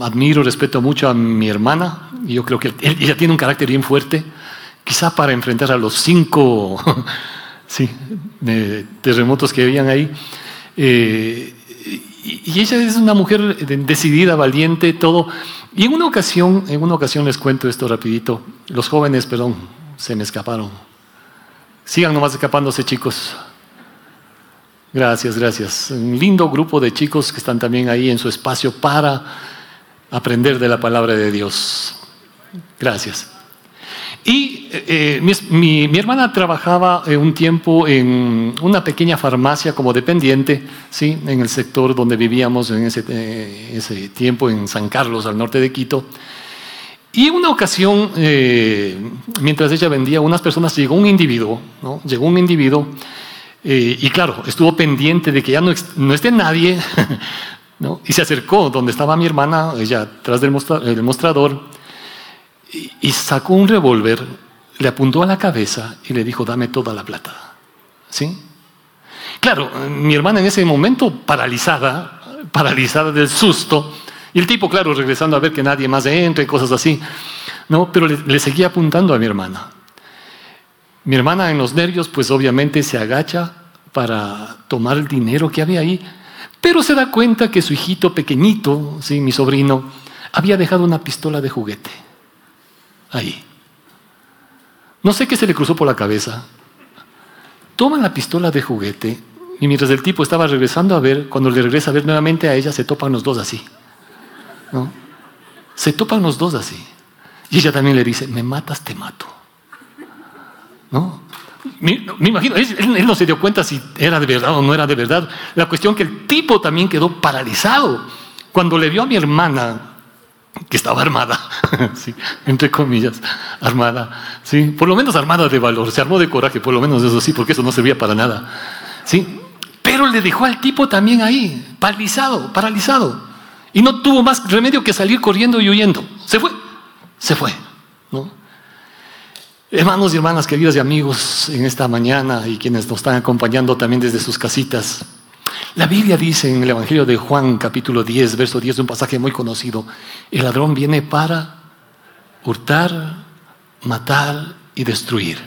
admiro, respeto mucho a mi hermana. Yo creo que ella tiene un carácter bien fuerte, quizá para enfrentar a los cinco terremotos que habían ahí. Eh, y ella es una mujer decidida, valiente, todo. Y en una ocasión, en una ocasión les cuento esto rapidito. Los jóvenes, perdón, se me escaparon. Sigan nomás escapándose, chicos. Gracias, gracias. Un lindo grupo de chicos que están también ahí en su espacio para aprender de la palabra de Dios. Gracias. Y eh, mi, hermana trabajaba un tiempo en una pequeña farmacia como dependiente, ¿sí? en el sector donde vivíamos en ese, eh, tiempo, en San Carlos, al norte de Quito. Y en una ocasión, eh, mientras ella vendía, unas personas llegó un individuo, ¿no? llegó un individuo, y claro, estuvo pendiente de que ya no esté nadie, ¿no? y se acercó donde estaba mi hermana, ella tras del mostrador, y sacó un revólver, le apuntó a la cabeza y le dijo, dame toda la plata. ¿Sí? Claro, mi hermana en ese momento paralizada, paralizada del susto, y el tipo, claro, regresando a ver que nadie más entre, cosas así, ¿no? Pero le, le seguía apuntando a mi hermana. Mi hermana en los nervios, pues obviamente se agacha para tomar el dinero que había ahí, pero se da cuenta que su hijito pequeñito, ¿sí? mi sobrino, había dejado una pistola de juguete ahí. No sé qué se le cruzó por la cabeza. Toma la pistola de juguete y mientras el tipo estaba regresando a ver, cuando le regresa a ver nuevamente a ella, se topan los dos así. ¿No? Se topan los dos así. Y ella también le dice, me matas, te mato. ¿No? Me, imagino, él, él, no se dio cuenta si era de verdad o no era de verdad. La cuestión que el tipo también quedó paralizado. Cuando le vio a mi hermana que estaba armada, sí, entre comillas, armada, sí, por lo menos armada de valor, se armó de coraje, por lo menos eso sí, porque eso no servía para nada, sí, pero le dejó al tipo también ahí, paralizado, paralizado, y no tuvo más remedio que salir corriendo y huyendo, se fue, se fue, ¿no? Hermanos y hermanas queridos y amigos en esta mañana y quienes nos están acompañando también desde sus casitas, la Biblia dice en el Evangelio de Juan capítulo 10, verso 10, un pasaje muy conocido, el ladrón viene para hurtar, matar y destruir.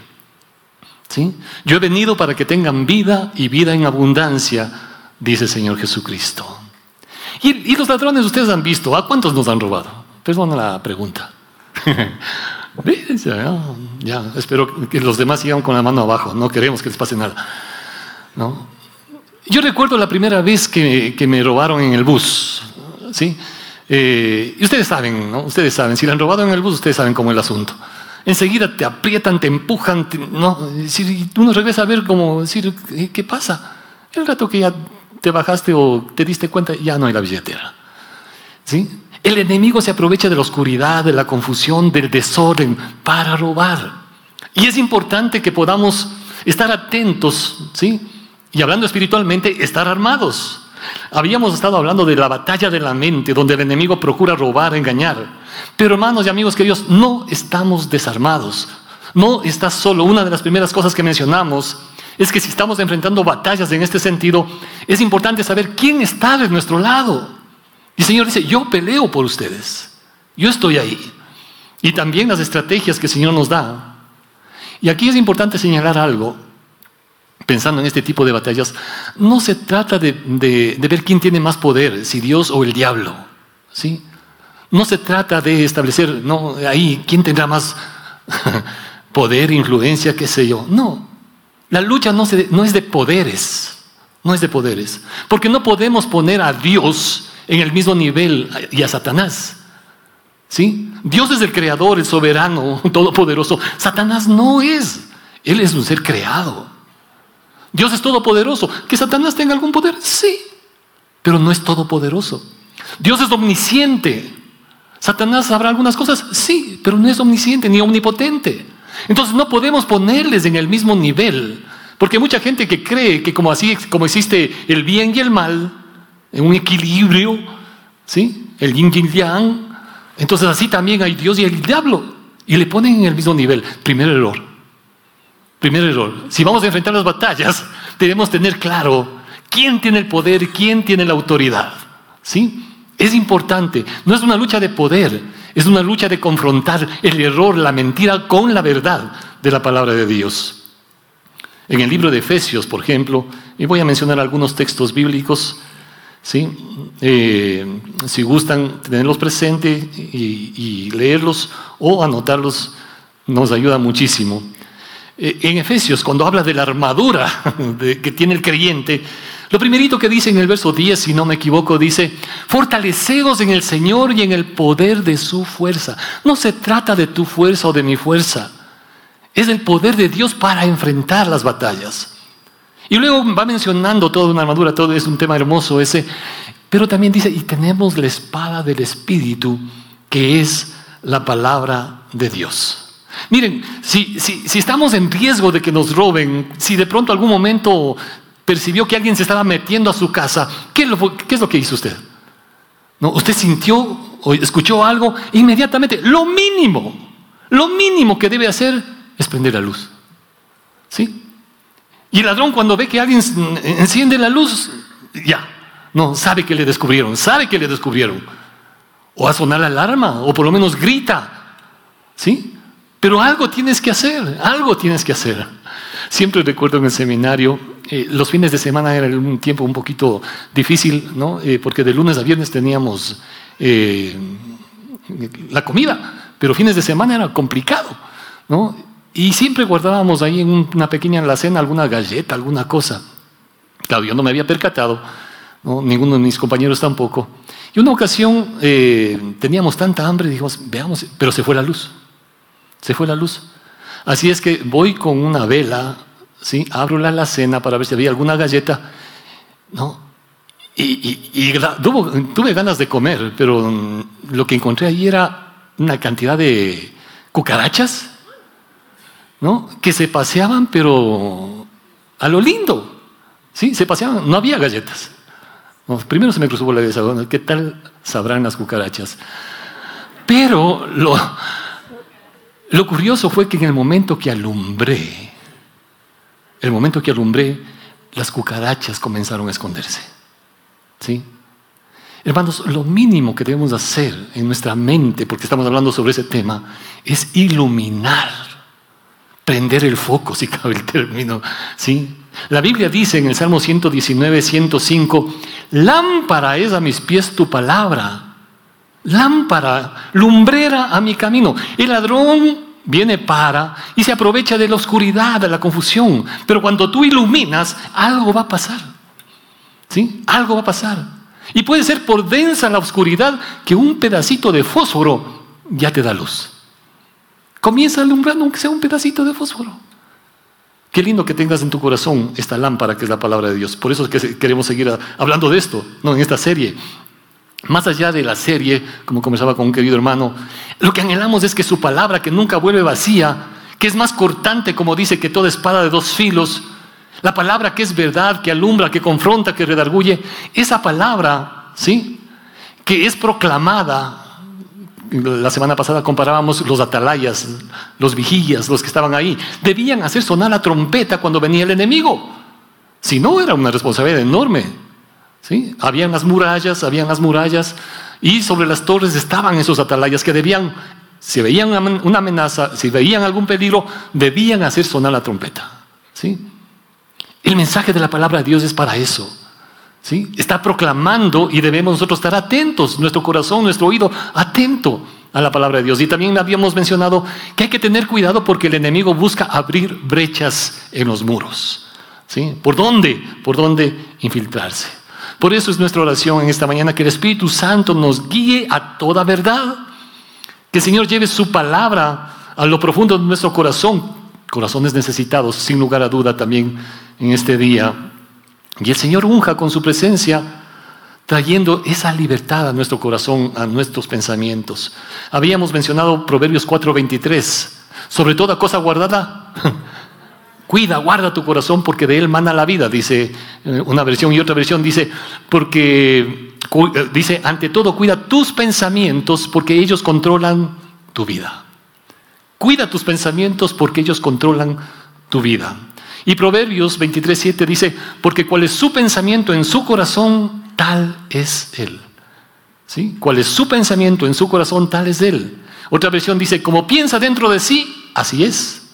¿Sí? Yo he venido para que tengan vida y vida en abundancia, dice el Señor Jesucristo. Y, los ladrones ustedes han visto, ¿a cuántos nos han robado? Perdona la pregunta. ya, ya, espero que los demás sigan con la mano abajo, no queremos que les pase nada. ¿No? Yo recuerdo la primera vez que, me robaron en el bus, ¿sí? Eh, y ustedes saben, ¿no? Ustedes saben, si le han robado en el bus, ustedes saben cómo es el asunto. Enseguida te aprietan, te empujan, ¿no? Si uno regresa a ver cómo decir, ¿qué pasa? El rato que ya te bajaste o te diste cuenta, ya no hay la billetera. ¿Sí? El enemigo se aprovecha de la oscuridad, de la confusión, del desorden para robar. Y es importante que podamos estar atentos, ¿sí? Y hablando espiritualmente, estar armados. Habíamos estado hablando de la batalla de la mente, donde el enemigo procura robar, engañar. Pero hermanos y amigos queridos, no estamos desarmados. No está solo. Una de las primeras cosas que mencionamos es que si estamos enfrentando batallas en este sentido, es importante saber quién está de nuestro lado. Y el Señor dice, yo peleo por ustedes. Yo estoy ahí. Y también las estrategias que el Señor nos da. Y aquí es importante señalar algo pensando en este tipo de batallas, no se trata de, ver quién tiene más poder, si Dios o el diablo. ¿sí? No se trata de establecer, no, ahí, quién tendrá más poder, influencia, qué sé yo. No, la lucha no, no es de poderes, no es de poderes, porque no podemos poner a Dios en el mismo nivel y a Satanás. ¿Sí? Dios es el creador, el soberano, todopoderoso. Satanás no es. Él es un ser creado. Dios es todopoderoso. ¿Que Satanás tenga algún poder? Sí, pero no es todopoderoso. Dios es omnisciente. ¿Satanás sabrá algunas cosas? Sí, pero no es omnisciente ni omnipotente. Entonces no podemos ponerles en el mismo nivel, porque mucha gente que cree que como así como existe el bien y el mal, en un equilibrio, ¿sí? El yin y el yang, entonces así también hay Dios y el diablo y le ponen en el mismo nivel. Primer error. Primer error. Si vamos a enfrentar las batallas, debemos tener claro quién tiene el poder, quién tiene la autoridad. ¿Sí? Es importante. No es una lucha de poder, es una lucha de confrontar el error, la mentira con la verdad de la palabra de Dios. En el libro de Efesios, por ejemplo, y voy a mencionar algunos textos bíblicos, ¿sí? Eh, si gustan tenerlos presentes y, leerlos o anotarlos, nos ayuda muchísimo. Eh, en Efesios, cuando habla de la armadura que tiene el creyente, lo primerito que dice en el verso 10, si no me equivoco, dice, fortaleceos en el Señor y en el poder de su fuerza. No se trata de tu fuerza o de mi fuerza, es el poder de Dios para enfrentar las batallas. Y luego va mencionando toda una armadura, todo es un tema hermoso ese, pero también dice, y tenemos la espada del Espíritu, que es la palabra de Dios. Miren, si, si, estamos en riesgo de que nos roben, si de pronto algún momento percibió que alguien se estaba metiendo a su casa, ¿qué es lo, qué es lo que hizo usted? ¿No? Usted sintió o escuchó algo, inmediatamente, lo mínimo, lo mínimo que debe hacer es prender la luz. ¿Sí? Y el ladrón cuando ve que alguien enciende la luz, ya, no, sabe que le descubrieron, sabe que le descubrieron. O a sonar la alarma, o por lo menos grita. ¿Sí? Pero algo tienes que hacer, algo tienes que hacer. Siempre recuerdo en el seminario, eh, los fines de semana era un tiempo un poquito difícil, ¿no? Eh, porque de lunes a viernes teníamos eh, la comida, pero fines de semana era complicado, ¿no? Y siempre guardábamos ahí en una pequeña alacena alguna galleta, alguna cosa. Claro, yo no me había percatado, ninguno de mis compañeros tampoco. Y una ocasión teníamos tanta hambre, dijimos, veamos, pero se fue la luz. Se fue la luz. Así es que voy con una vela, ¿sí? abro la alacena para ver si había alguna galleta. ¿no? Y, tuve ganas de comer, pero lo que encontré ahí era una cantidad de cucarachas, ¿no? Que se paseaban, pero a lo lindo. Sí, se paseaban, no había galletas. primero se me cruzó por la cabeza, ¿qué tal sabrán las cucarachas? Pero lo, lo curioso fue que en el momento que alumbré, el momento que alumbré, las cucarachas comenzaron a esconderse. ¿Sí? Hermanos, lo mínimo que debemos hacer en nuestra mente, porque estamos hablando sobre ese tema, es iluminar, prender el foco, si cabe el término. ¿sí? La Biblia dice en el Salmo 119, 105, lámpara es a mis pies tu palabra lámpara, lumbrera a mi camino. El ladrón viene para y se aprovecha de la oscuridad, de la confusión. Pero cuando tú iluminas, algo va a pasar. ¿Sí? Algo va a pasar. Y puede ser por densa la oscuridad que un pedacito de fósforo ya te da luz. Comienza alumbrando aunque sea un pedacito de fósforo. Qué lindo que tengas en tu corazón esta lámpara que es la palabra de Dios. Por eso es que queremos seguir hablando de esto, no en esta serie. Más allá de la serie, como comenzaba con un querido hermano, lo que anhelamos es que su palabra, que nunca vuelve vacía, que es más cortante, como dice, que toda espada de dos filos, la palabra que es verdad, que alumbra, que confronta, que redarguye, esa palabra, ¿sí? Que es proclamada. La semana pasada comparábamos los atalayas, los vigillas, los que estaban ahí. Debían hacer sonar la trompeta cuando venía el enemigo. Si no, era una responsabilidad enorme. ¿Sí? Habían las murallas, habían las murallas y sobre las torres estaban esos atalayas que debían, si veían una amenaza, si veían algún peligro, debían hacer sonar la trompeta. ¿Sí? El mensaje de la palabra de Dios es para eso. Está proclamando y debemos nosotros estar atentos, nuestro corazón, nuestro oído, atento a la palabra de Dios. Y también habíamos mencionado que hay que tener cuidado porque el enemigo busca abrir brechas en los muros. ¿Sí? ¿Por dónde? ¿Por dónde infiltrarse? Por eso es nuestra oración en esta mañana, que el Espíritu Santo nos guíe a toda verdad, que el Señor lleve su palabra a lo profundo de nuestro corazón, corazones necesitados, sin lugar a duda también en este día. Y el Señor unja con su presencia, trayendo esa libertad a nuestro corazón, a nuestros pensamientos. Habíamos mencionado Proverbios 4:23, sobre toda cosa guardada. Cuida, guarda tu corazón porque de él mana la vida, dice eh, una versión y otra versión dice, porque eh, dice, ante todo cuida tus pensamientos porque ellos controlan tu vida. Cuida tus pensamientos porque ellos controlan tu vida. Y Proverbios 23:7 dice, porque cual es su pensamiento en su corazón, tal es él. ¿Sí? ¿Cuál es su pensamiento en su corazón? Tal es él. Otra versión dice, como piensa dentro de sí, así es.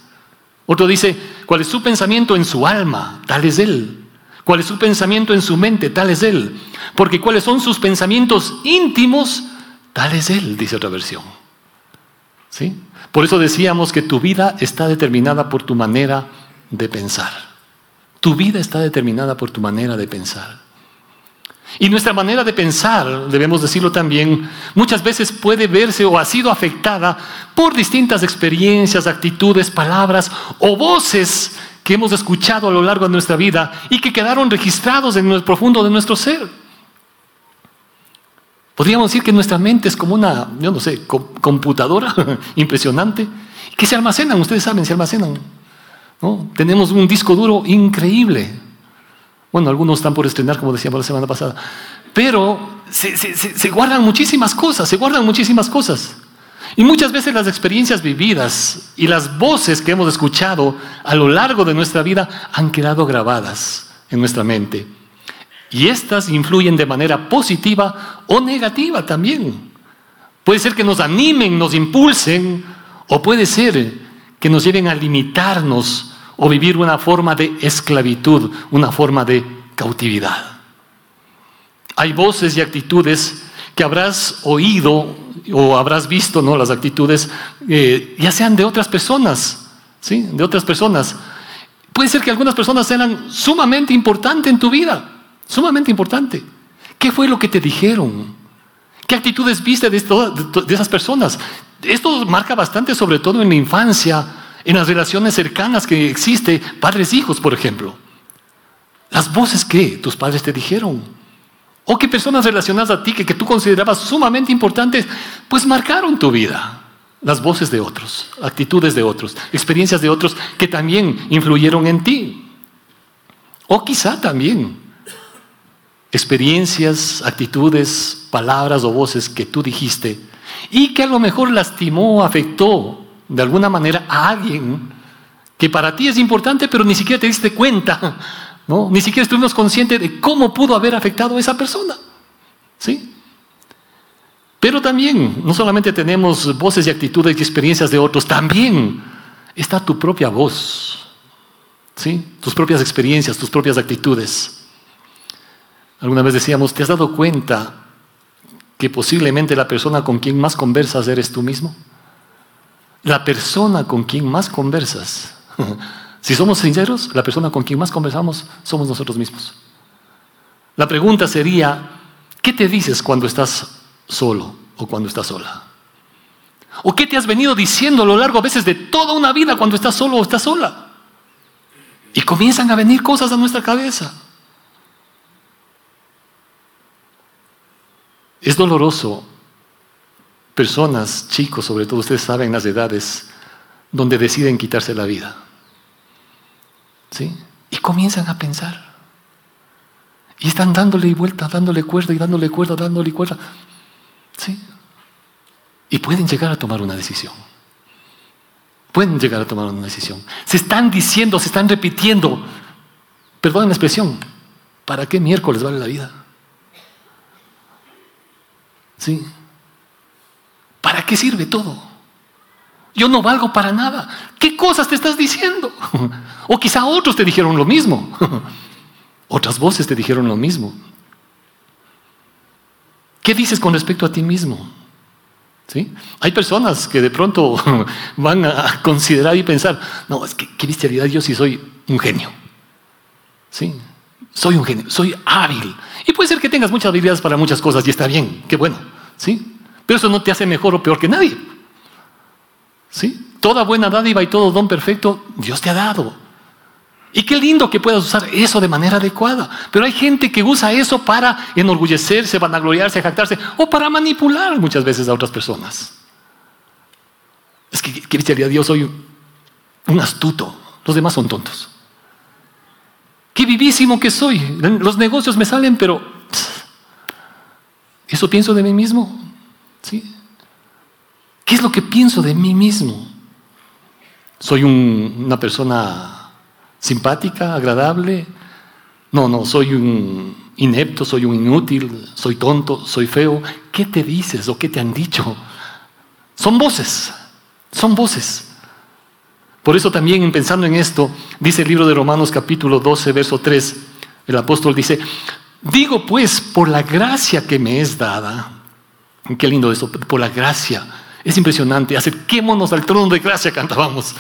Otro dice, ¿cuál es su pensamiento en su alma? Tal es él. ¿Cuál es su pensamiento en su mente? Tal es él. Porque cuáles son sus pensamientos íntimos? Tal es él, dice otra versión. ¿Sí? Por eso decíamos que tu vida está determinada por tu manera de pensar. Tu vida está determinada por tu manera de pensar. Y nuestra manera de pensar, debemos decirlo también, muchas veces puede verse o ha sido afectada por distintas experiencias, actitudes, palabras o voces que hemos escuchado a lo largo de nuestra vida y que quedaron registrados en el profundo de nuestro ser. Podríamos decir que nuestra mente es como una, yo no sé, computadora impresionante, que se almacenan, ustedes saben, se almacenan. Tenemos un disco duro increíble. Bueno, algunos están por estrenar, como decíamos la semana pasada. Pero se, guardan muchísimas cosas, se guardan muchísimas cosas. Y muchas veces las experiencias vividas y las voces que hemos escuchado a lo largo de nuestra vida han quedado grabadas en nuestra mente. Y estas influyen de manera positiva o negativa también. Puede ser que nos animen, nos impulsen, o puede ser que nos lleven a limitarnos o vivir una forma de esclavitud, una forma de cautividad. Hay voces y actitudes que habrás oído o habrás visto, ¿no? Las actitudes, eh, ya sean de otras personas, ¿sí? De otras personas. Puede ser que algunas personas sean sumamente importantes en tu vida, sumamente importante. ¿Qué fue lo que te dijeron? ¿Qué actitudes viste de, de esas personas? Esto marca bastante, sobre todo en la infancia, en las relaciones cercanas que existe, padres-hijos, por ejemplo. Las voces que tus padres te dijeron, o que personas relacionadas a ti que, que tú considerabas sumamente importantes, pues marcaron tu vida. Las voces de otros, actitudes de otros, experiencias de otros que también influyeron en ti. O quizá también experiencias, actitudes, palabras o voces que tú dijiste y que a lo mejor lastimó, afectó de alguna manera a alguien que para ti es importante, pero ni siquiera te diste cuenta, ¿no? Ni siquiera estuvimos conscientes de cómo pudo haber afectado a esa persona. ¿Sí? Pero también, no solamente tenemos voces y actitudes y experiencias de otros, también está tu propia voz. ¿Sí? Tus propias experiencias, tus propias actitudes. Alguna vez decíamos, ¿te has dado cuenta que posiblemente la persona con quien más conversas eres tú mismo? La persona con quien más conversas, si somos sinceros, la persona con quien más conversamos somos nosotros mismos. La pregunta sería, ¿qué te dices cuando estás solo o cuando estás sola? ¿O qué te has venido diciendo a lo largo a veces de toda una vida cuando estás solo o estás sola? Y comienzan a venir cosas a nuestra cabeza. Es doloroso personas, chicos, sobre todo ustedes saben las edades, donde deciden quitarse la vida. ¿Sí? Y comienzan a pensar. Y están dándole vuelta, dándole cuerda y dándole cuerda, dándole cuerda. ¿Sí? Y pueden llegar a tomar una decisión. Pueden llegar a tomar una decisión. Se están diciendo, se están repitiendo. Perdonen la expresión. ¿Para qué miércoles vale la vida? ¿Sí? ¿Para qué sirve todo? Yo no valgo para nada. ¿Qué cosas te estás diciendo? O quizá otros te dijeron lo mismo. Otras voces te dijeron lo mismo. ¿Qué dices con respecto a ti mismo? ¿Sí? Hay personas que de pronto van a considerar y pensar, no, es que qué bestialidad, yo sí soy un genio. ¿Sí? Soy un genio, soy hábil. Y puede ser que tengas muchas habilidades para muchas cosas y está bien, qué bueno. ¿Sí? Pero eso no te hace mejor o peor que nadie. ¿Sí? Toda buena dádiva y todo don perfecto Dios te ha dado. Y qué lindo que puedas usar eso de manera adecuada. Pero hay gente que usa eso para enorgullecerse, vanagloriarse, jactarse o para manipular muchas veces a otras personas. Es que, ¿qué bestialidad? Yo soy un astuto. Los demás son tontos. Qué vivísimo que soy. Los negocios me salen, pero eso pienso de mí mismo. ¿Sí? ¿Qué es lo que pienso de mí mismo? ¿Soy una persona simpática, agradable? No, no, soy un, inepto, soy un inútil, soy tonto, soy feo. ¿Qué te dices o qué te han dicho? Son voces, son voces. Por eso también pensando en esto, dice el libro de Romanos capítulo 12, verso 3, el apóstol dice, digo pues por la gracia que me es dada, qué lindo eso, por la gracia, es impresionante, acerquémonos al trono de gracia, cantábamos.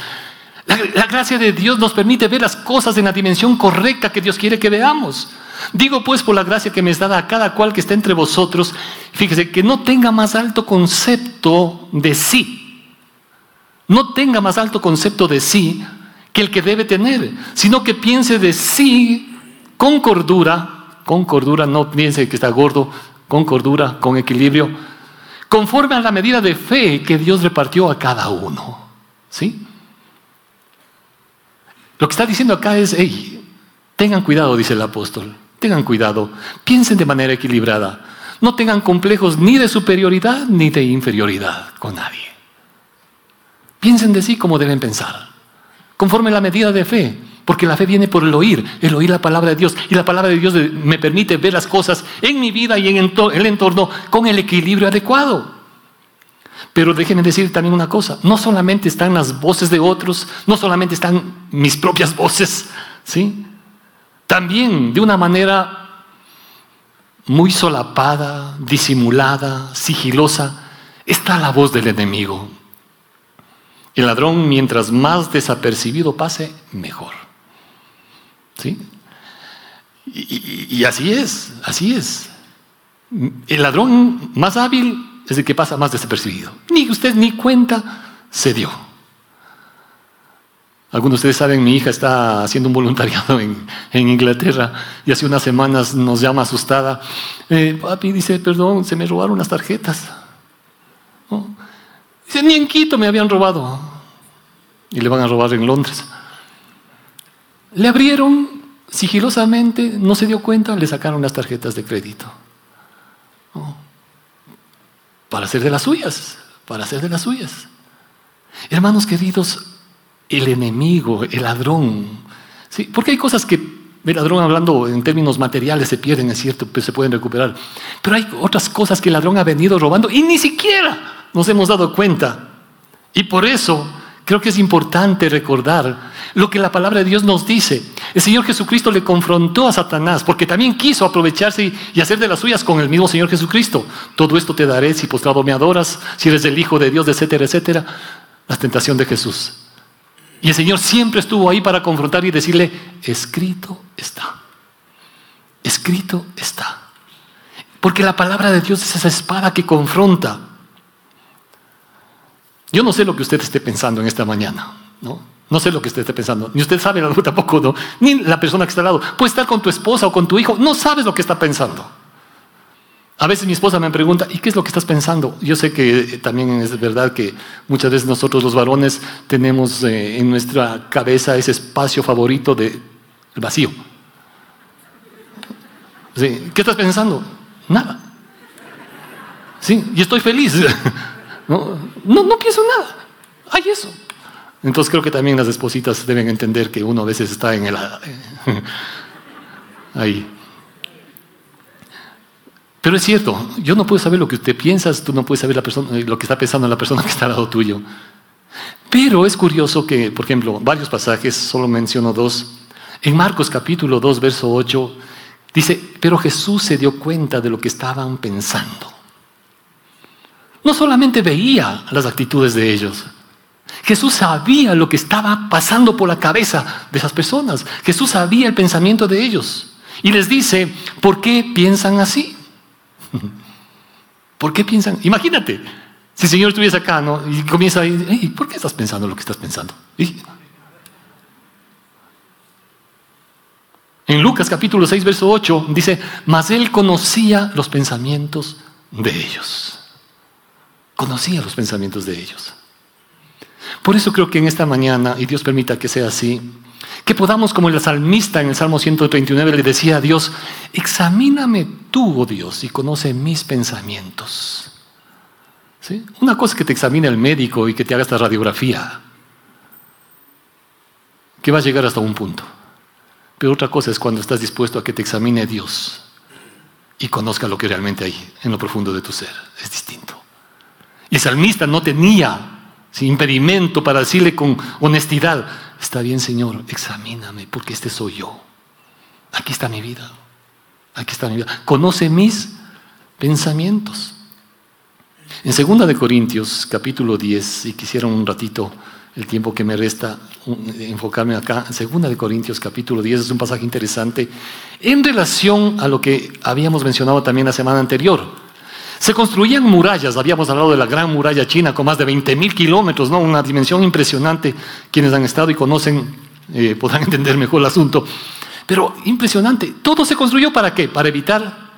La, la, gracia de Dios nos permite ver las cosas en la dimensión correcta que Dios quiere que veamos. Digo pues por la gracia que me es dada a cada cual que está entre vosotros, fíjese, que no tenga más alto concepto de sí. No tenga más alto concepto de sí que el que debe tener, sino que piense de sí con cordura, con cordura, no piense que está gordo, con cordura, con equilibrio, conforme a la medida de fe que Dios repartió a cada uno. ¿Sí? Lo que está diciendo acá es, hey, tengan cuidado, dice el apóstol. Tengan cuidado, piensen de manera equilibrada. No tengan complejos ni de superioridad ni de inferioridad con nadie. Piensen de sí como deben pensar, conforme a la medida de fe, porque la fe viene por el oír, el oír la palabra de Dios. Y la palabra de Dios me permite ver las cosas en mi vida y en el entorno con el equilibrio adecuado. Pero déjenme decir también una cosa, no solamente están las voces de otros, no solamente están mis propias voces, ¿sí? También de una manera muy solapada, disimulada, sigilosa, está la voz del enemigo. El ladrón, mientras más desapercibido pase, mejor. ¿Sí? Y, así es, así es. El ladrón más hábil es el que pasa más desapercibido. Ni usted ni cuenta se dio. Algunos de ustedes saben, mi hija está haciendo un voluntariado en, Inglaterra y hace unas semanas nos llama asustada. Eh, papi dice, perdón, se me robaron las tarjetas. Dice, ni en Quito me habían robado. Y le van a robar en Londres. Le abrieron sigilosamente, no se dio cuenta, le sacaron las tarjetas de crédito. Para hacer de las suyas, para hacer de las suyas. Hermanos queridos, el enemigo, el ladrón. ¿sí? Porque hay cosas que el ladrón, hablando en términos materiales, se pierden, es cierto, pero se pueden recuperar. Pero hay otras cosas que el ladrón ha venido robando y ni siquiera nos hemos dado cuenta. Y por eso creo que es importante recordar lo que la palabra de Dios nos dice. El Señor Jesucristo le confrontó a Satanás porque también quiso aprovecharse y hacer de las suyas con el mismo Señor Jesucristo. Todo esto te daré si postrado me adoras, si eres el Hijo de Dios, etcétera, etcétera. La tentación de Jesús. Y el Señor siempre estuvo ahí para confrontar y decirle, escrito está. Escrito está. Porque la palabra de Dios es esa espada que confronta. Yo no sé lo que usted esté pensando en esta mañana, ¿no? No sé lo que usted esté pensando. Ni usted sabe, tampoco, ¿no? Ni la persona que está al lado. Puede estar con tu esposa o con tu hijo. No sabes lo que está pensando. A veces mi esposa me pregunta, ¿y qué es lo que estás pensando? Yo sé que también es verdad que muchas veces nosotros los varones tenemos eh, en nuestra cabeza ese espacio favorito del vacío. ¿Qué estás pensando? Nada. Sí, y estoy feliz. No, no, no pienso nada. Hay eso. Entonces creo que también las espositas deben entender que uno a veces está en el... ahí. Pero es cierto, yo no puedo saber lo que usted piensa, tú no puedes saber la persona, lo que está pensando la persona que está al lado tuyo. Pero es curioso que, por ejemplo, varios pasajes, solo menciono dos. En Marcos capítulo 2, verso 8, dice, pero Jesús se dio cuenta de lo que estaban pensando. No solamente veía las actitudes de ellos, Jesús sabía lo que estaba pasando por la cabeza de esas personas. Jesús sabía el pensamiento de ellos. Y les dice, ¿por qué piensan así? ¿Por qué piensan? Imagínate, si el Señor estuviese acá, ¿no? Y comienza a decir, ¿por qué estás pensando lo que estás pensando? En Lucas capítulo 6, verso 8, dice, mas él conocía los pensamientos de ellos. Conocía los pensamientos de ellos. Por eso creo que en esta mañana, y Dios permita que sea así, que podamos, como el salmista en el Salmo 139 le decía a Dios, examíname tú, oh Dios, y conoce mis pensamientos. ¿Sí? Una cosa es que te examine el médico y que te haga esta radiografía, que va a llegar hasta un punto. Pero otra cosa es cuando estás dispuesto a que te examine Dios y conozca lo que realmente hay en lo profundo de tu ser. Es distinto. El salmista no tenía impedimento para decirle con honestidad, está bien Señor, examíname porque este soy yo. Aquí está mi vida. Aquí está mi vida. Conoce mis pensamientos. En 2 de Corintios, capítulo 10, si quisiera un ratito el tiempo que me resta enfocarme acá, en 2 de Corintios, capítulo 10, es un pasaje interesante en relación a lo que habíamos mencionado también la semana anterior. Se construían murallas, habíamos hablado de la gran muralla china con más de 20 mil kilómetros, ¿no? una dimensión impresionante. Quienes han estado y conocen eh, podrán entender mejor el asunto. Pero impresionante, todo se construyó para qué? Para evitar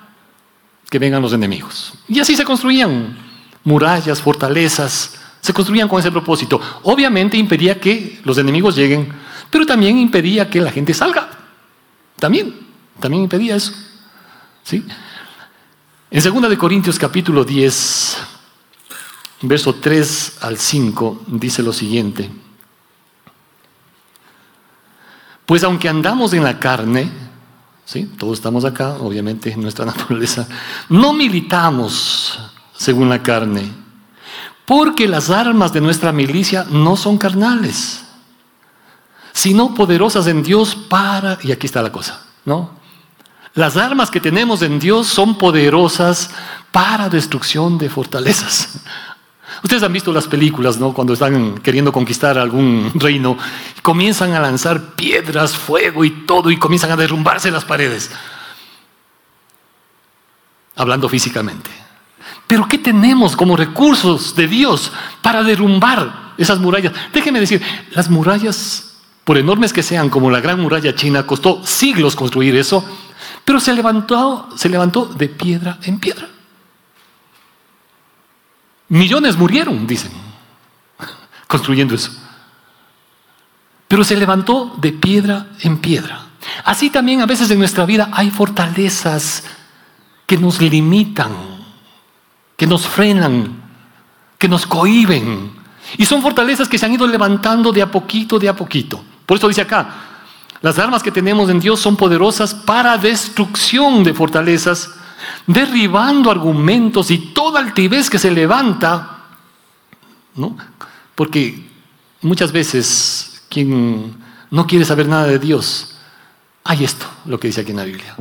que vengan los enemigos. Y así se construían murallas, fortalezas, se construían con ese propósito. Obviamente impedía que los enemigos lleguen, pero también impedía que la gente salga. También, también impedía eso. ¿Sí? En 2 de Corintios capítulo 10, verso 3 al 5 dice lo siguiente: Pues aunque andamos en la carne, ¿sí? Todos estamos acá, obviamente, en nuestra naturaleza. No militamos según la carne, porque las armas de nuestra milicia no son carnales, sino poderosas en Dios para, y aquí está la cosa, ¿no? Las armas que tenemos en Dios son poderosas para destrucción de fortalezas. Ustedes han visto las películas, ¿no? Cuando están queriendo conquistar algún reino, comienzan a lanzar piedras, fuego y todo, y comienzan a derrumbarse las paredes. Hablando físicamente. Pero ¿qué tenemos como recursos de Dios para derrumbar esas murallas? Déjenme decir, las murallas, por enormes que sean, como la gran muralla china, costó siglos construir eso, pero se levantó, se levantó de piedra en piedra. Millones murieron, dicen, construyendo eso. Pero se levantó de piedra en piedra. Así también a veces en nuestra vida hay fortalezas que nos limitan, que nos frenan, que nos cohiben. Y son fortalezas que se han ido levantando de a poquito, de a poquito. Por eso dice acá, las armas que tenemos en Dios son poderosas para destrucción de fortalezas derribando argumentos y toda altivez que se levanta, ¿no? Porque muchas veces quien no quiere saber nada de Dios, hay esto, lo que dice aquí en la Biblia.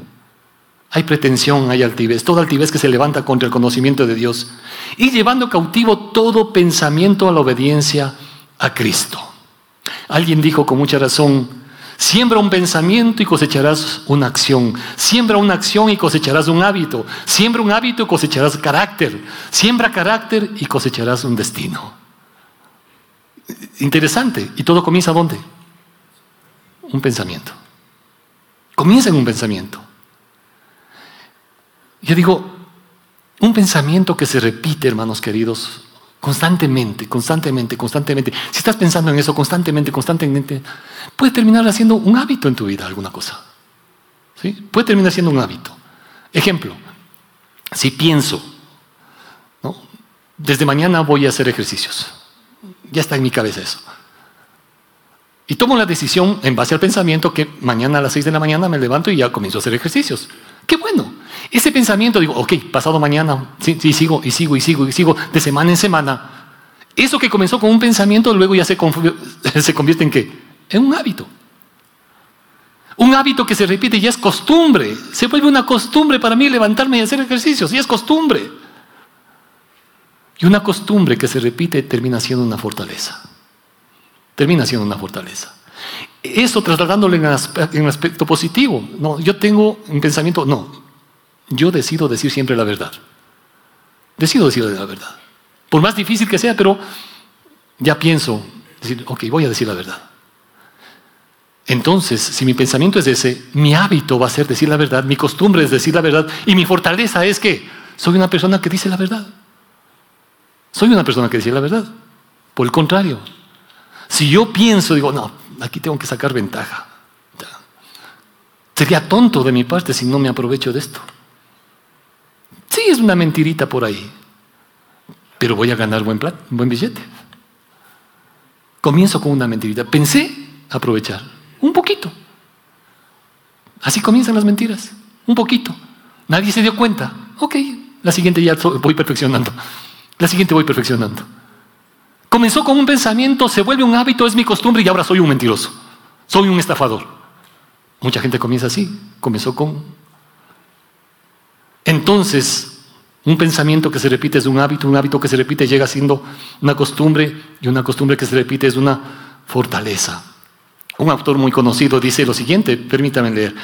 Hay pretensión, hay altivez, toda altivez que se levanta contra el conocimiento de Dios y llevando cautivo todo pensamiento a la obediencia a Cristo. Alguien dijo con mucha razón, Siembra un pensamiento y cosecharás una acción. Siembra una acción y cosecharás un hábito. Siembra un hábito y cosecharás carácter. Siembra carácter y cosecharás un destino. Interesante. ¿Y todo comienza dónde? Un pensamiento. Comienza en un pensamiento. Yo digo, un pensamiento que se repite, hermanos queridos, Constantemente, constantemente, constantemente. Si estás pensando en eso constantemente, constantemente, puede terminar haciendo un hábito en tu vida, alguna cosa. ¿Sí? Puede terminar siendo un hábito. Ejemplo, si pienso, desde mañana voy a hacer ejercicios. Ya está en mi cabeza eso. Y tomo la decisión en base al pensamiento que mañana a las 6 de la mañana me levanto y ya comienzo a hacer ejercicios. Qué bueno. Ese pensamiento, digo, ok, pasado mañana, sí, sigo y sigo y sigo y sigo, de semana en semana. Eso que comenzó con un pensamiento, luego ya se, convierte en qué? En un hábito. Un hábito que se repite ya es costumbre. Se vuelve una costumbre para mí levantarme y hacer ejercicios, y es costumbre. Y una costumbre que se repite termina siendo una fortaleza. Termina siendo una fortaleza. Eso trasladándolo en, un aspecto positivo. No, yo tengo un pensamiento, no, yo decido decir siempre la verdad. Decido decir la verdad. Por más difícil que sea, pero ya pienso, decir, ok, voy a decir la verdad. Entonces, si mi pensamiento es ese, mi hábito va a ser decir la verdad, mi costumbre es decir la verdad, y mi fortaleza es que soy una persona que dice la verdad. Soy una persona que dice la verdad. Por el contrario, si yo pienso, digo, no, aquí tengo que sacar ventaja. Sería tonto de mi parte si no me aprovecho de esto. Sí, es una mentirita por ahí, pero voy a ganar buen, buen billete. Comienzo con una mentirita. Pensé aprovechar un poquito. Así comienzan las mentiras, un poquito. Nadie se dio cuenta. Ok, la siguiente ya voy perfeccionando. La siguiente voy perfeccionando. Comenzó con un pensamiento, se vuelve un hábito, es mi costumbre y ahora soy un mentiroso. Soy un estafador. Mucha gente comienza así. Comenzó con... Entonces, un pensamiento que se repite es un hábito, un hábito que se repite llega siendo una costumbre y una costumbre que se repite es una fortaleza. Un autor muy conocido dice lo siguiente, permítanme leer.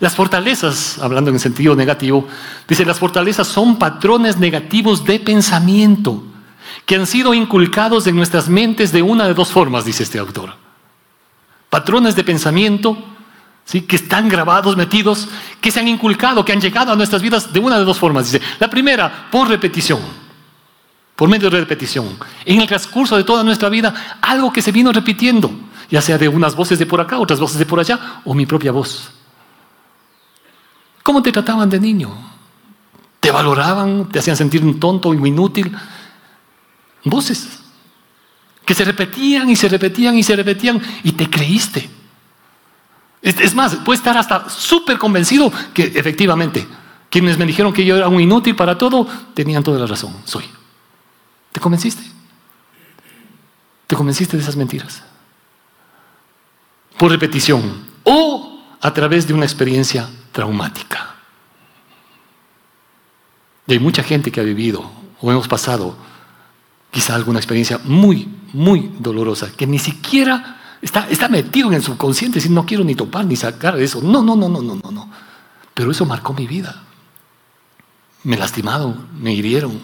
Las fortalezas, hablando en sentido negativo, dice, las fortalezas son patrones negativos de pensamiento que han sido inculcados en nuestras mentes de una de dos formas, dice este autor. Patrones de pensamiento ¿sí? que están grabados, metidos, que se han inculcado, que han llegado a nuestras vidas de una de dos formas. Dice, la primera, por repetición, por medio de repetición. En el transcurso de toda nuestra vida, algo que se vino repitiendo ya sea de unas voces de por acá, otras voces de por allá, o mi propia voz. ¿Cómo te trataban de niño? ¿Te valoraban? ¿Te hacían sentir un tonto, un inútil? Voces que se repetían y se repetían y se repetían y te creíste. Es más, puedes estar hasta súper convencido que efectivamente quienes me dijeron que yo era un inútil para todo, tenían toda la razón. Soy. ¿Te convenciste? ¿Te convenciste de esas mentiras? por repetición o a través de una experiencia traumática. Y hay mucha gente que ha vivido o hemos pasado quizá alguna experiencia muy, muy dolorosa, que ni siquiera está, metido en el subconsciente, no quiero ni topar ni sacar eso. No, no, no, no, no, no, no. Pero eso marcó mi vida. Me lastimaron, me hirieron,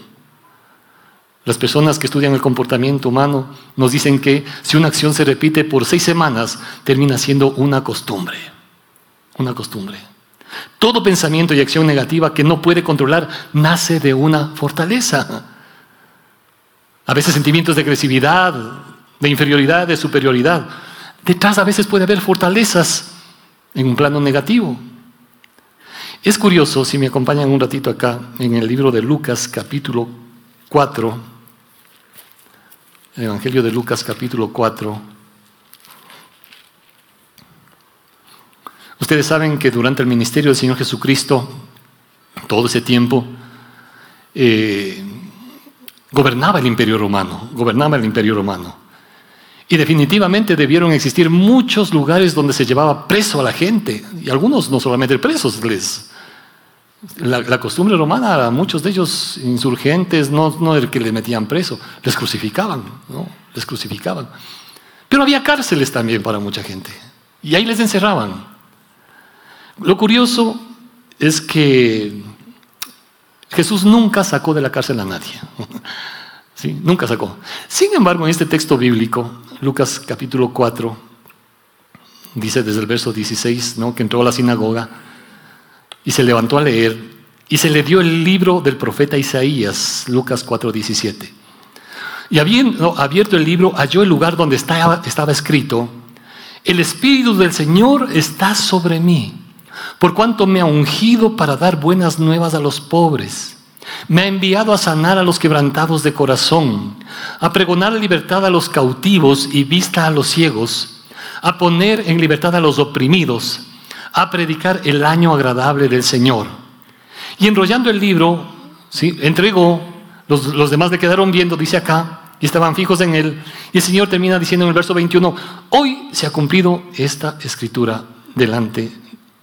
las personas que estudian el comportamiento humano nos dicen que si una acción se repite por seis semanas, termina siendo una costumbre. Una costumbre. Todo pensamiento y acción negativa que no puede controlar nace de una fortaleza. A veces sentimientos de agresividad, de inferioridad, de superioridad. Detrás a veces puede haber fortalezas en un plano negativo. Es curioso, si me acompañan un ratito acá, en el libro de Lucas capítulo 4, el Evangelio de Lucas capítulo 4. Ustedes saben que durante el ministerio del Señor Jesucristo, todo ese tiempo, eh, gobernaba el imperio romano, gobernaba el imperio romano. Y definitivamente debieron existir muchos lugares donde se llevaba preso a la gente, y algunos no solamente presos, les, la, costumbre romana, muchos de ellos insurgentes, no, no el que le metían preso, les crucificaban, ¿no? Les crucificaban. Pero había cárceles también para mucha gente. Y ahí les encerraban. Lo curioso es que Jesús nunca sacó de la cárcel a nadie. Nunca sacó. Sin embargo, en este texto bíblico, Lucas capítulo 4, dice desde el verso 16, ¿no? que entró a la sinagoga y se levantó a leer y se le dio el libro del profeta Isaías, Lucas 4:17. Y habiendo abierto el libro, halló el lugar donde estaba escrito, el Espíritu del Señor está sobre mí, por cuanto me ha ungido para dar buenas nuevas a los pobres. Me ha enviado a sanar a los quebrantados de corazón, a pregonar libertad a los cautivos y vista a los ciegos, a poner en libertad a los oprimidos a predicar el año agradable del Señor. Y enrollando el libro, ¿sí? entregó, los, los demás le quedaron viendo, dice acá, y estaban fijos en él. Y el Señor termina diciendo en el verso 21, hoy se ha cumplido esta escritura delante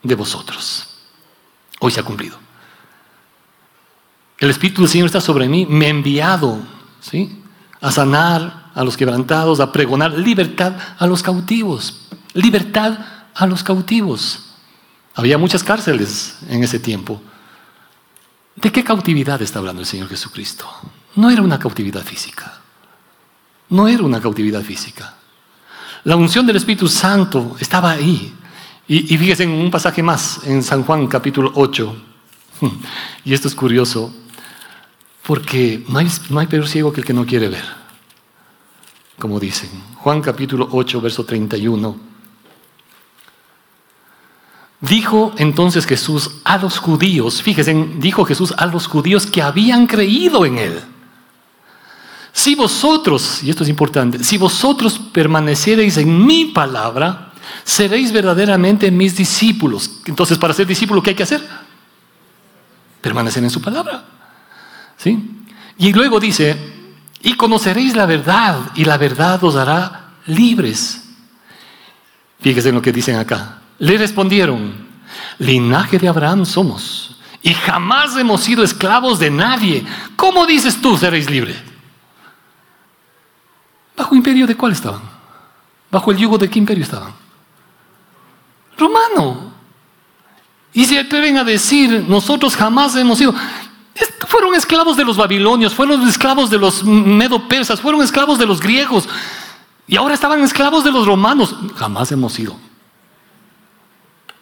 de vosotros. Hoy se ha cumplido. El Espíritu del Señor está sobre mí, me ha enviado ¿sí? a sanar a los quebrantados, a pregonar libertad a los cautivos. Libertad a los cautivos. Había muchas cárceles en ese tiempo. ¿De qué cautividad está hablando el Señor Jesucristo? No era una cautividad física. No era una cautividad física. La unción del Espíritu Santo estaba ahí. Y, fíjense en un pasaje más, en San Juan capítulo 8. Y esto es curioso, porque no hay, peor ciego que el que no quiere ver. Como dicen. Juan capítulo 8, verso 31. Dijo entonces Jesús a los judíos, fíjense, dijo Jesús a los judíos que habían creído en Él. Si vosotros, y esto es importante, si vosotros permaneciereis en mi palabra, seréis verdaderamente mis discípulos. Entonces, para ser discípulo, ¿qué hay que hacer? permanecer en su palabra. ¿Sí? Y luego dice, y conoceréis la verdad, y la verdad os hará libres. Fíjese en lo que dicen acá. Le respondieron, linaje de Abraham somos, y jamás hemos sido esclavos de nadie. ¿Cómo dices tú seréis libres? ¿Bajo imperio de cuál estaban? ¿Bajo el yugo de qué imperio estaban? Romano. Y se atreven a decir, nosotros jamás hemos sido... Fueron esclavos de los babilonios, fueron esclavos de los medo-persas, fueron esclavos de los griegos. Y ahora estaban esclavos de los romanos. Jamás hemos sido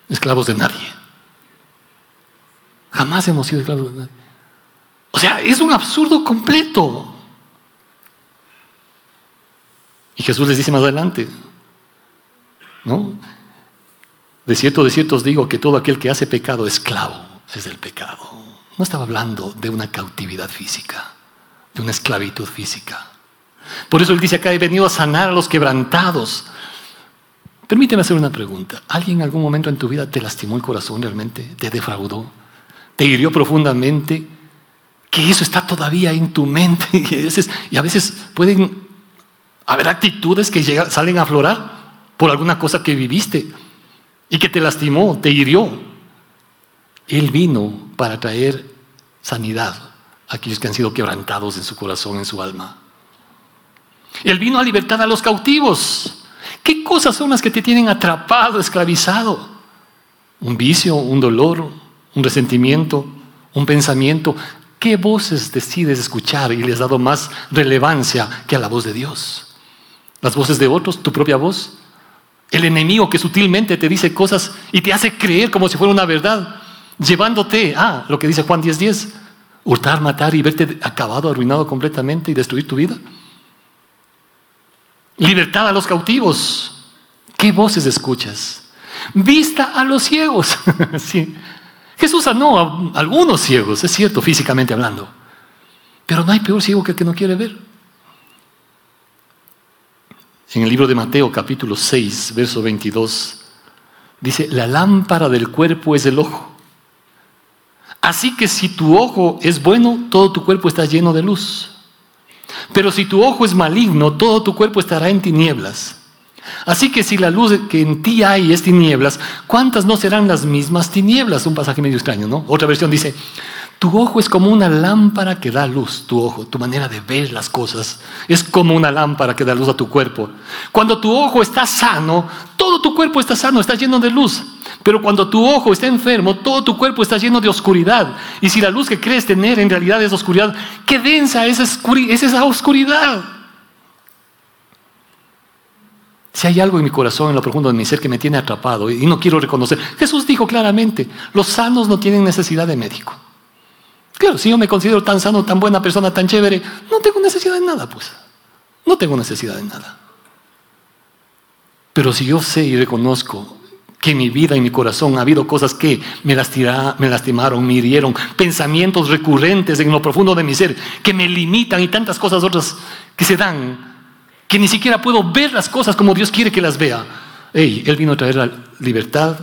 esclavos de nadie. Jamás hemos sido esclavos de nadie. O sea, es un absurdo completo. Y Jesús les dice más adelante, ¿no? De cierto, de cierto os digo que todo aquel que hace pecado, esclavo es del pecado. No estaba hablando de una cautividad física, de una esclavitud física. Por eso él dice acá, he venido a sanar a los quebrantados. Permíteme hacer una pregunta. ¿Alguien en algún momento en tu vida te lastimó el corazón realmente? ¿Te defraudó? ¿Te hirió profundamente? Que eso está todavía en tu mente y a veces, y a veces pueden haber actitudes que salen a aflorar por alguna cosa que viviste y que te lastimó, te hirió. Él vino para traer sanidad a aquellos que han sido quebrantados en su corazón, en su alma. Él vino a libertar a los cautivos. ¿Qué cosas son las que te tienen atrapado, esclavizado? Un vicio, un dolor, un resentimiento, un pensamiento. ¿Qué voces decides escuchar y les has dado más relevancia que a la voz de Dios? ¿Las voces de otros? ¿Tu propia voz? El enemigo que sutilmente te dice cosas y te hace creer como si fuera una verdad, llevándote a lo que dice Juan 10:10, 10, hurtar, matar y verte acabado, arruinado completamente y destruir tu vida. Libertad a los cautivos. ¿Qué voces escuchas? Vista a los ciegos. sí. Jesús sanó a algunos ciegos, es cierto, físicamente hablando. Pero no hay peor ciego que el que no quiere ver. En el libro de Mateo capítulo 6, verso 22, dice, la lámpara del cuerpo es el ojo. Así que si tu ojo es bueno, todo tu cuerpo está lleno de luz. Pero si tu ojo es maligno, todo tu cuerpo estará en tinieblas. Así que si la luz que en ti hay es tinieblas, ¿cuántas no serán las mismas tinieblas? Un pasaje medio extraño, ¿no? Otra versión dice, tu ojo es como una lámpara que da luz, tu ojo, tu manera de ver las cosas es como una lámpara que da luz a tu cuerpo. Cuando tu ojo está sano, todo tu cuerpo está sano, está lleno de luz. Pero cuando tu ojo está enfermo, todo tu cuerpo está lleno de oscuridad. Y si la luz que crees tener en realidad es oscuridad, qué densa es esa oscuridad. Si hay algo en mi corazón, en lo profundo de mi ser que me tiene atrapado y no quiero reconocer, Jesús dijo claramente, los sanos no tienen necesidad de médico. Claro, si yo me considero tan sano, tan buena persona, tan chévere, no tengo necesidad de nada, pues. No tengo necesidad de nada. Pero si yo sé y reconozco que en mi vida y mi corazón ha habido cosas que me, lastimaron, me hirieron, pensamientos recurrentes en lo profundo de mi ser que me limitan y tantas cosas otras que se dan, que ni siquiera puedo ver las cosas como Dios quiere que las vea. Hey, Él vino a traer la libertad,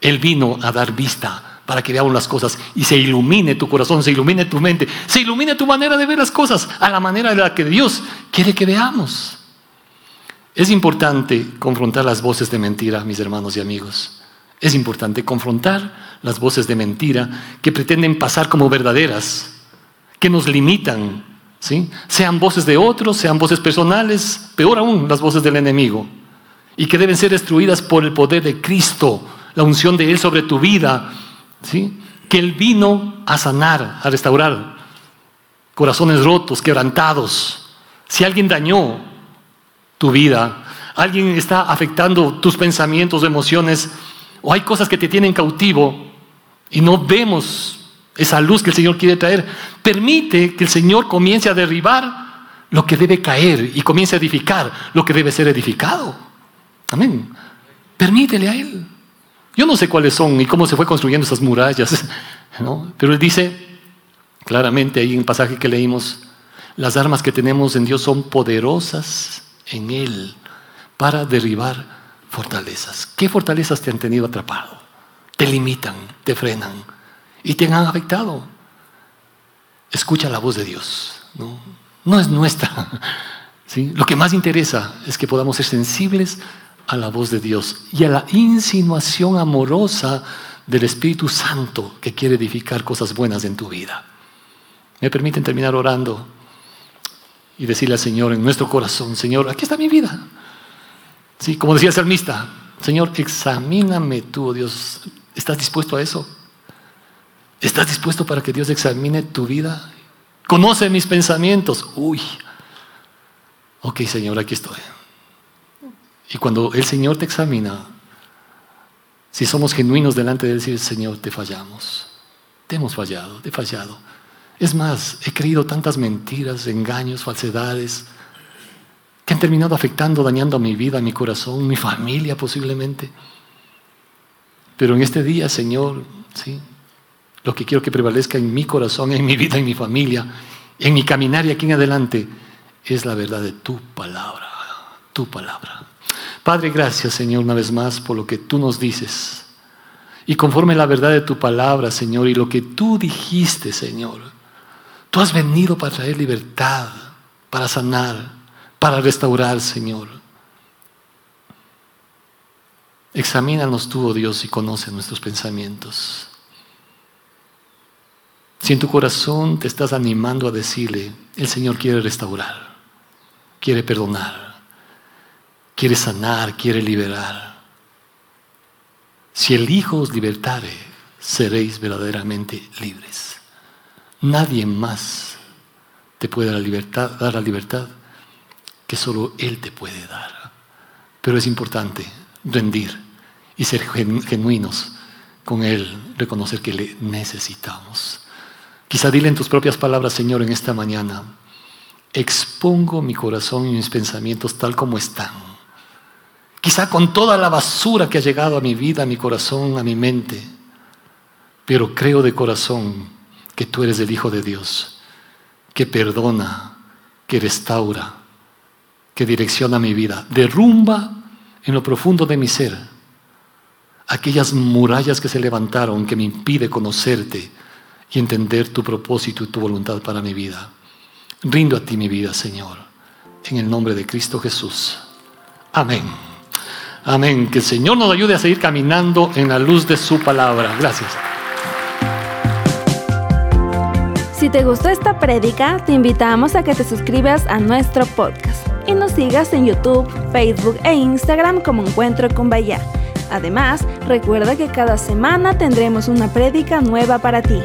Él vino a dar vista para que veamos las cosas y se ilumine tu corazón, se ilumine tu mente, se ilumine tu manera de ver las cosas a la manera de la que Dios quiere que veamos. Es importante confrontar las voces de mentira, mis hermanos y amigos. Es importante confrontar las voces de mentira que pretenden pasar como verdaderas, que nos limitan, ¿sí? sean voces de otros, sean voces personales, peor aún las voces del enemigo, y que deben ser destruidas por el poder de Cristo, la unción de Él sobre tu vida, que Él vino a sanar, a restaurar corazones rotos, quebrantados. Si alguien dañó tu vida, alguien está afectando tus pensamientos, emociones, o hay cosas que te tienen cautivo y no vemos esa luz que el Señor quiere traer, permite que el Señor comience a derribar lo que debe caer y comience a edificar lo que debe ser edificado. Amén. Permítele a Él. Yo no sé cuáles son y cómo se fue construyendo esas murallas, pero él dice claramente ahí en el pasaje que leímos, las armas que tenemos en Dios son poderosas en Él para derribar fortalezas. ¿Qué fortalezas te han tenido atrapado? Te limitan, te frenan. y te han afectado. Escucha la voz de Dios. No, no es nuestra. ¿sí? Lo que más interesa es que podamos ser sensibles a la voz de Dios y a la insinuación amorosa del Espíritu Santo que quiere edificar cosas buenas en tu vida. ¿Me permiten terminar orando y decirle al Señor en nuestro corazón, Señor, aquí está mi vida? Sí, como decía el salmista, Señor, examíname tú, Dios. ¿Estás dispuesto a eso? ¿Estás dispuesto para que Dios examine tu vida? Conoce mis pensamientos. Uy. Ok, Señor, aquí estoy. Y cuando el Señor te examina, si somos genuinos delante de Él, decir, Señor, te fallamos. Te hemos fallado, te he fallado. Es más, he creído tantas mentiras, engaños, falsedades, que han terminado afectando, dañando a mi vida, a mi corazón, mi familia posiblemente. Pero en este día, Señor, ¿sí? lo que quiero que prevalezca en mi corazón, en mi vida, en mi familia, en mi caminar y aquí en adelante, es la verdad de tu palabra, tu palabra. Padre, gracias, Señor, una vez más por lo que tú nos dices. Y conforme la verdad de tu palabra, Señor, y lo que tú dijiste, Señor, tú has venido para traer libertad, para sanar, para restaurar, Señor. Examínanos tú, oh Dios, y conoce nuestros pensamientos. Si en tu corazón te estás animando a decirle, el Señor quiere restaurar, quiere perdonar, quiere sanar, quiere liberar. Si el Hijo os libertare, seréis verdaderamente libres. Nadie más te puede la libertad, dar la libertad que solo Él te puede dar. Pero es importante rendir y ser genuinos con Él, reconocer que le necesitamos. Quizá dile en tus propias palabras, Señor, en esta mañana, expongo mi corazón y mis pensamientos tal como están. Quizá con toda la basura que ha llegado a mi vida, a mi corazón, a mi mente, pero creo de corazón que tú eres el Hijo de Dios, que perdona, que restaura, que direcciona mi vida, derrumba en lo profundo de mi ser aquellas murallas que se levantaron que me impide conocerte y entender tu propósito y tu voluntad para mi vida. Rindo a ti mi vida, Señor, en el nombre de Cristo Jesús. Amén. Amén. Que el Señor nos ayude a seguir caminando en la luz de su palabra. Gracias. Si te gustó esta prédica, te invitamos a que te suscribas a nuestro podcast y nos sigas en YouTube, Facebook e Instagram como Encuentro con Bahía. Además, recuerda que cada semana tendremos una prédica nueva para ti.